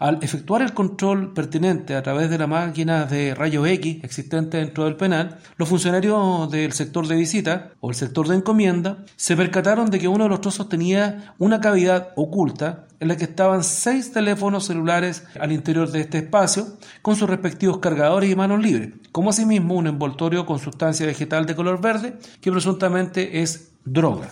Al efectuar el control pertinente a través de la máquina de rayos X existente dentro del penal, los funcionarios del sector de visita o el sector de encomienda se percataron de que uno de los trozos tenía una cavidad oculta en la que estaban seis teléfonos celulares al interior de este espacio con sus respectivos cargadores y manos libres, como asimismo un envoltorio con sustancia vegetal de color verde que presuntamente es droga.